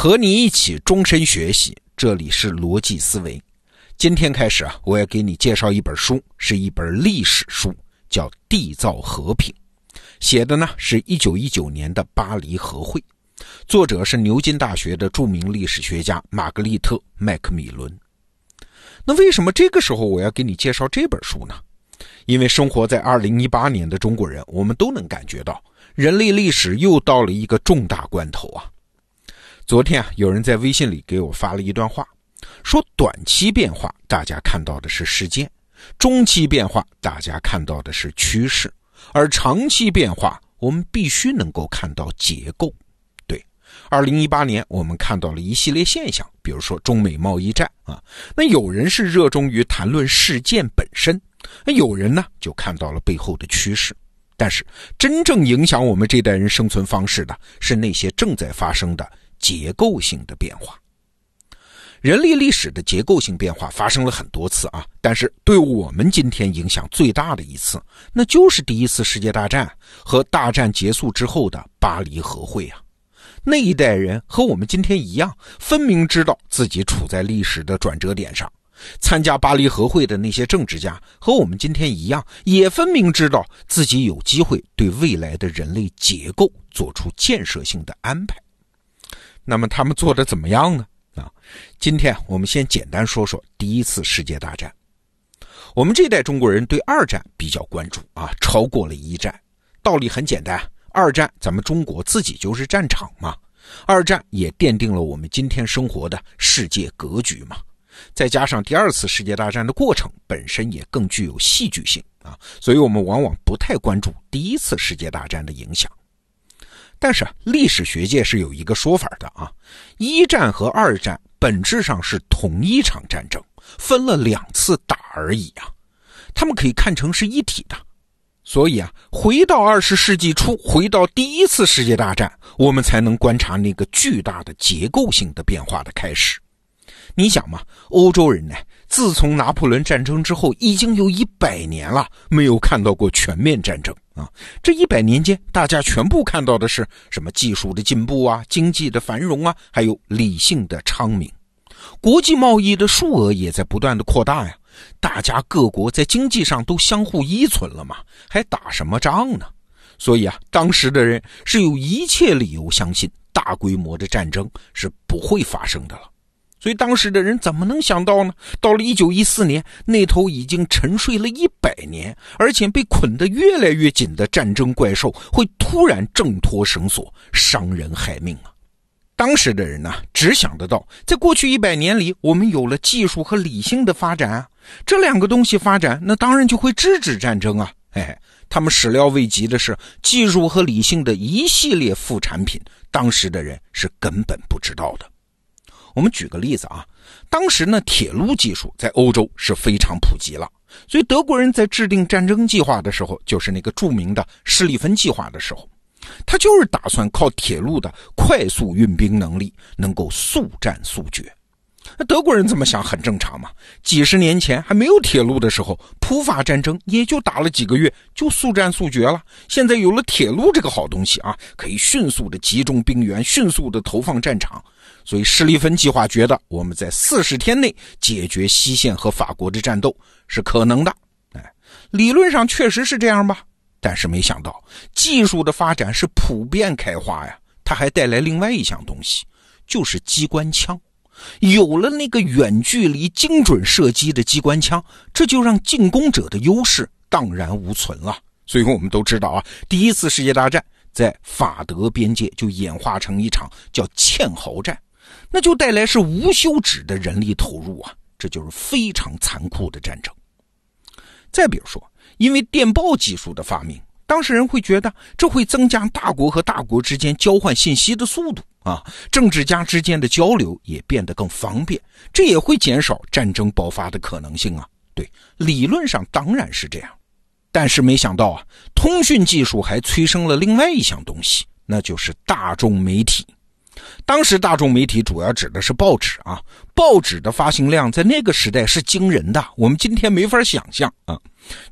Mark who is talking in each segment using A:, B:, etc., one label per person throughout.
A: 和你一起终身学习，这里是逻辑思维。今天开始啊，我要给你介绍一本书，是一本历史书，叫《缔造和平》，写的呢是一九一九年的巴黎和会，作者是牛津大学的著名历史学家玛格丽特·麦克米伦。那为什么这个时候我要给你介绍这本书呢？因为生活在二零一八年的中国人，我们都能感觉到人类历史又到了一个重大关头啊。昨天啊，有人在微信里给我发了一段话，说短期变化大家看到的是事件，中期变化大家看到的是趋势，而长期变化我们必须能够看到结构。对，二零一八年我们看到了一系列现象，比如说中美贸易战啊，那有人是热衷于谈论事件本身。那有人呢，就看到了背后的趋势，但是真正影响我们这代人生存方式的是那些正在发生的结构性的变化。人类历史的结构性变化发生了很多次啊，但是对我们今天影响最大的一次，那就是第一次世界大战和大战结束之后的巴黎和会啊。那一代人和我们今天一样，分明知道自己处在历史的转折点上。参加巴黎和会的那些政治家和我们今天一样，也分明知道自己有机会对未来的人类结构做出建设性的安排。那么他们做的怎么样呢？啊，今天我们先简单说说第一次世界大战。我们这代中国人对二战比较关注啊，超过了一战。道理很简单，二战咱们中国自己就是战场嘛，二战也奠定了我们今天生活的世界格局嘛。再加上第二次世界大战的过程本身也更具有戏剧性啊，所以我们往往不太关注第一次世界大战的影响。但是历史学界是有一个说法的啊，一战和二战本质上是同一场战争，分了两次打而已啊，他们可以看成是一体的。所以啊，回到二十世纪初，回到第一次世界大战，我们才能观察那个巨大的结构性的变化的开始。你想嘛，欧洲人呢，自从拿破仑战争之后，已经有一百年了，没有看到过全面战争啊。这一百年间，大家全部看到的是什么？技术的进步啊，经济的繁荣啊，还有理性的昌明。国际贸易的数额也在不断的扩大呀。大家各国在经济上都相互依存了嘛，还打什么仗呢？所以啊，当时的人是有一切理由相信大规模的战争是不会发生的了。所以当时的人怎么能想到呢？到了一九一四年，那头已经沉睡了一百年，而且被捆得越来越紧的战争怪兽，会突然挣脱绳索，伤人害命啊！当时的人呢，只想得到，在过去一百年里，我们有了技术和理性的发展，这两个东西发展，那当然就会制止战争啊！哎，他们始料未及的是，技术和理性的一系列副产品，当时的人是根本不知道的。我们举个例子啊，当时呢，铁路技术在欧洲是非常普及了，所以德国人在制定战争计划的时候，就是那个著名的施利芬计划的时候，他就是打算靠铁路的快速运兵能力，能够速战速决。那德国人这么想很正常嘛？几十年前还没有铁路的时候，普法战争也就打了几个月就速战速决了。现在有了铁路这个好东西啊，可以迅速的集中兵员，迅速的投放战场。所以施利芬计划觉得我们在四十天内解决西线和法国的战斗是可能的。哎，理论上确实是这样吧？但是没想到技术的发展是普遍开花呀，它还带来另外一项东西，就是机关枪。有了那个远距离精准射击的机关枪，这就让进攻者的优势荡然无存了。所以我们都知道啊，第一次世界大战在法德边界就演化成一场叫堑壕战。那就带来是无休止的人力投入啊，这就是非常残酷的战争。再比如说，因为电报技术的发明，当事人会觉得这会增加大国和大国之间交换信息的速度啊，政治家之间的交流也变得更方便，这也会减少战争爆发的可能性啊。对，理论上当然是这样，但是没想到啊，通讯技术还催生了另外一项东西，那就是大众媒体。当时大众媒体主要指的是报纸啊，报纸的发行量在那个时代是惊人的，我们今天没法想象啊。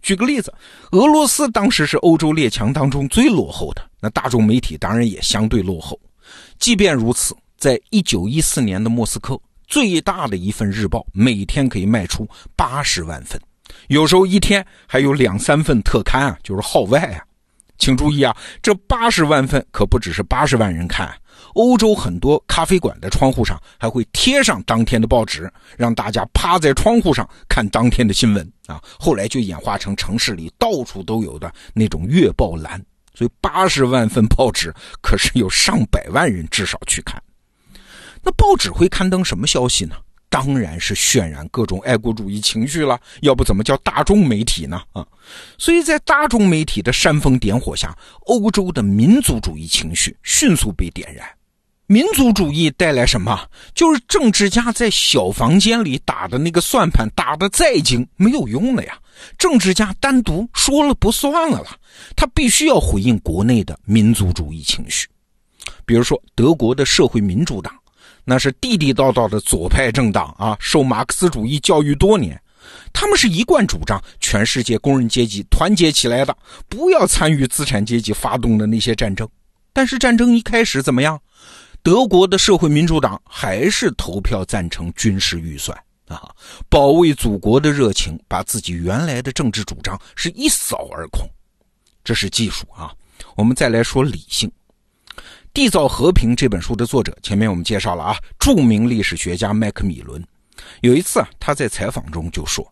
A: 举个例子，俄罗斯当时是欧洲列强当中最落后的，那大众媒体当然也相对落后。即便如此，在一九一四年的莫斯科，最大的一份日报每天可以卖出八十万份，有时候一天还有两三份特刊啊，就是号外啊。请注意啊，这八十万份可不只是八十万人看，欧洲很多咖啡馆的窗户上还会贴上当天的报纸，让大家趴在窗户上看当天的新闻啊。后来就演化成城市里到处都有的那种月报栏，所以八十万份报纸可是有上百万人至少去看。那报纸会刊登什么消息呢？当然是渲染各种爱国主义情绪了，要不怎么叫大众媒体呢？啊，所以在大众媒体的煽风点火下，欧洲的民族主义情绪迅速被点燃。民族主义带来什么？就是政治家在小房间里打的那个算盘打得再精没有用了呀。政治家单独说了不算了了，他必须要回应国内的民族主义情绪。比如说德国的社会民主党。那是地地道道的左派政党啊，受马克思主义教育多年，他们是一贯主张全世界工人阶级团结起来的，不要参与资产阶级发动的那些战争。但是战争一开始怎么样？德国的社会民主党还是投票赞成军事预算啊，保卫祖国的热情把自己原来的政治主张是一扫而空。这是技术啊，我们再来说理性。《缔造和平》这本书的作者，前面我们介绍了啊，著名历史学家麦克米伦。有一次啊，他在采访中就说，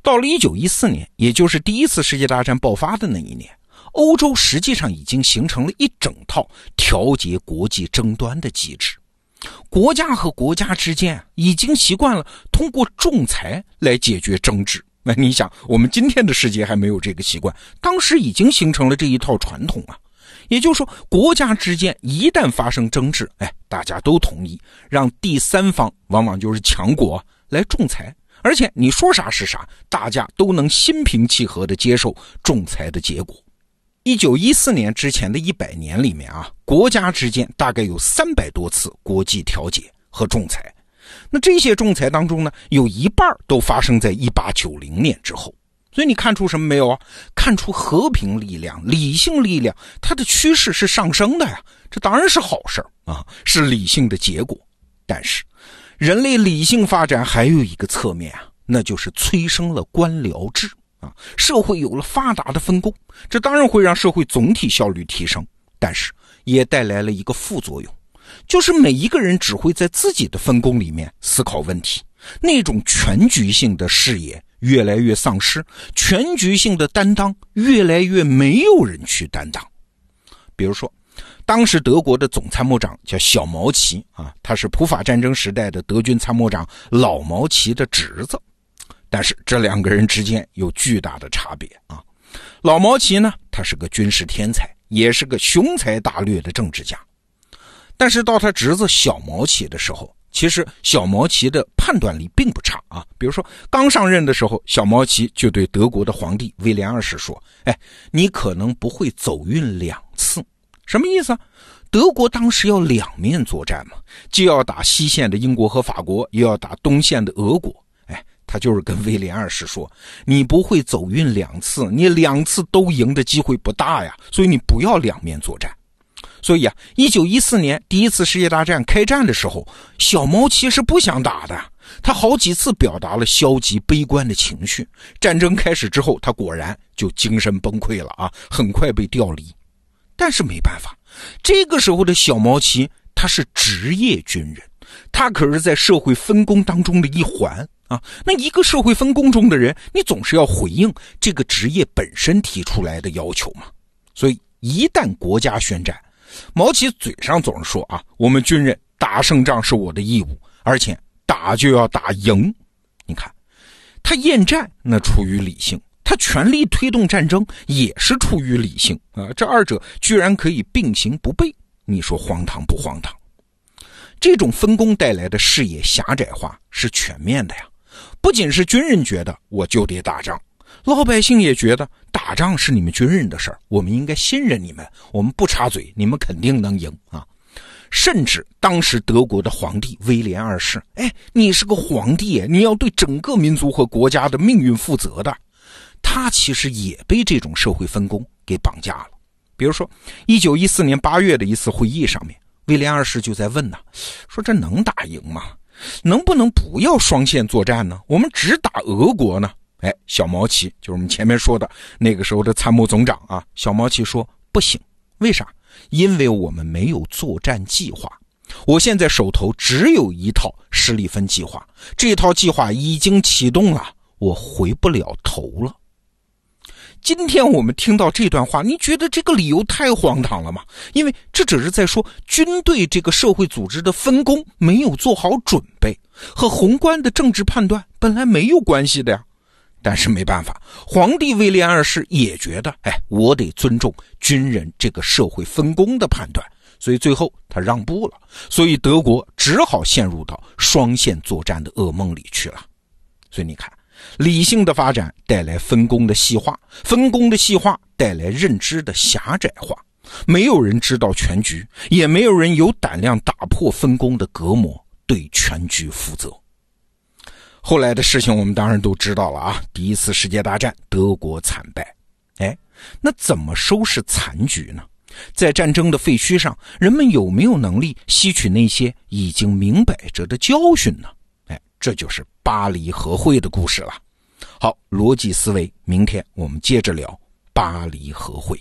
A: 到了1914年，也就是第一次世界大战爆发的那一年，欧洲实际上已经形成了一整套调节国际争端的机制，国家和国家之间已经习惯了通过仲裁来解决争执。那你想，我们今天的世界还没有这个习惯，当时已经形成了这一套传统啊。也就是说，国家之间一旦发生争执，哎，大家都同意让第三方，往往就是强国来仲裁，而且你说啥是啥，大家都能心平气和地接受仲裁的结果。一九一四年之前的一百年里面啊，国家之间大概有三百多次国际调解和仲裁，那这些仲裁当中呢，有一半都发生在一八九零年之后。所以你看出什么没有啊？看出和平力量、理性力量，它的趋势是上升的呀。这当然是好事儿啊，是理性的结果。但是，人类理性发展还有一个侧面啊，那就是催生了官僚制啊。社会有了发达的分工，这当然会让社会总体效率提升，但是也带来了一个副作用，就是每一个人只会在自己的分工里面思考问题，那种全局性的视野。越来越丧失全局性的担当，越来越没有人去担当。比如说，当时德国的总参谋长叫小毛奇啊，他是普法战争时代的德军参谋长老毛奇的侄子。但是这两个人之间有巨大的差别啊。老毛奇呢，他是个军事天才，也是个雄才大略的政治家。但是到他侄子小毛奇的时候，其实小毛奇的判断力并不差啊。比如说，刚上任的时候，小毛奇就对德国的皇帝威廉二世说：“哎，你可能不会走运两次，什么意思啊？德国当时要两面作战嘛，既要打西线的英国和法国，又要打东线的俄国。他就是跟威廉二世说，你不会走运两次，你两次都赢的机会不大呀，所以你不要两面作战。”所以啊，一九一四年第一次世界大战开战的时候，小毛奇是不想打的。他好几次表达了消极悲观的情绪。战争开始之后，他果然就精神崩溃了啊，很快被调离。但是没办法，这个时候的小毛奇他是职业军人，他可是在社会分工当中的一环啊。那一个社会分工中的人，你总是要回应这个职业本身提出来的要求嘛。所以一旦国家宣战，毛奇嘴上总是说啊，我们军人打胜仗是我的义务，而且打就要打赢。你看，他厌战那出于理性，他全力推动战争也是出于理性啊。这二者居然可以并行不悖，你说荒唐不荒唐？这种分工带来的视野狭窄化是全面的呀，不仅是军人觉得我就得打仗。老百姓也觉得打仗是你们军人的事儿，我们应该信任你们，我们不插嘴，你们肯定能赢啊！甚至当时德国的皇帝威廉二世，哎，你是个皇帝，你要对整个民族和国家的命运负责的，他其实也被这种社会分工给绑架了。比如说，一九一四年八月的一次会议上面，威廉二世就在问呢，说这能打赢吗？能不能不要双线作战呢？我们只打俄国呢？哎，小毛奇就是我们前面说的那个时候的参谋总长啊。小毛奇说不行，为啥？因为我们没有作战计划。我现在手头只有一套施里芬计划，这套计划已经启动了，我回不了头了。今天我们听到这段话，你觉得这个理由太荒唐了吗？因为这只是在说军队这个社会组织的分工没有做好准备，和宏观的政治判断本来没有关系的呀。但是没办法，皇帝威廉二世也觉得，哎，我得尊重军人这个社会分工的判断，所以最后他让步了。所以德国只好陷入到双线作战的噩梦里去了。所以你看。理性的发展带来分工的细化，分工的细化带来认知的狭窄化。没有人知道全局，也没有人有胆量打破分工的隔膜，对全局负责。后来的事情我们当然都知道了啊！第一次世界大战，德国惨败。哎，那怎么收拾残局呢？在战争的废墟上，人们有没有能力吸取那些已经明摆着的教训呢？哎，这就是巴黎和会的故事了。好，逻辑思维，明天我们接着聊巴黎和会。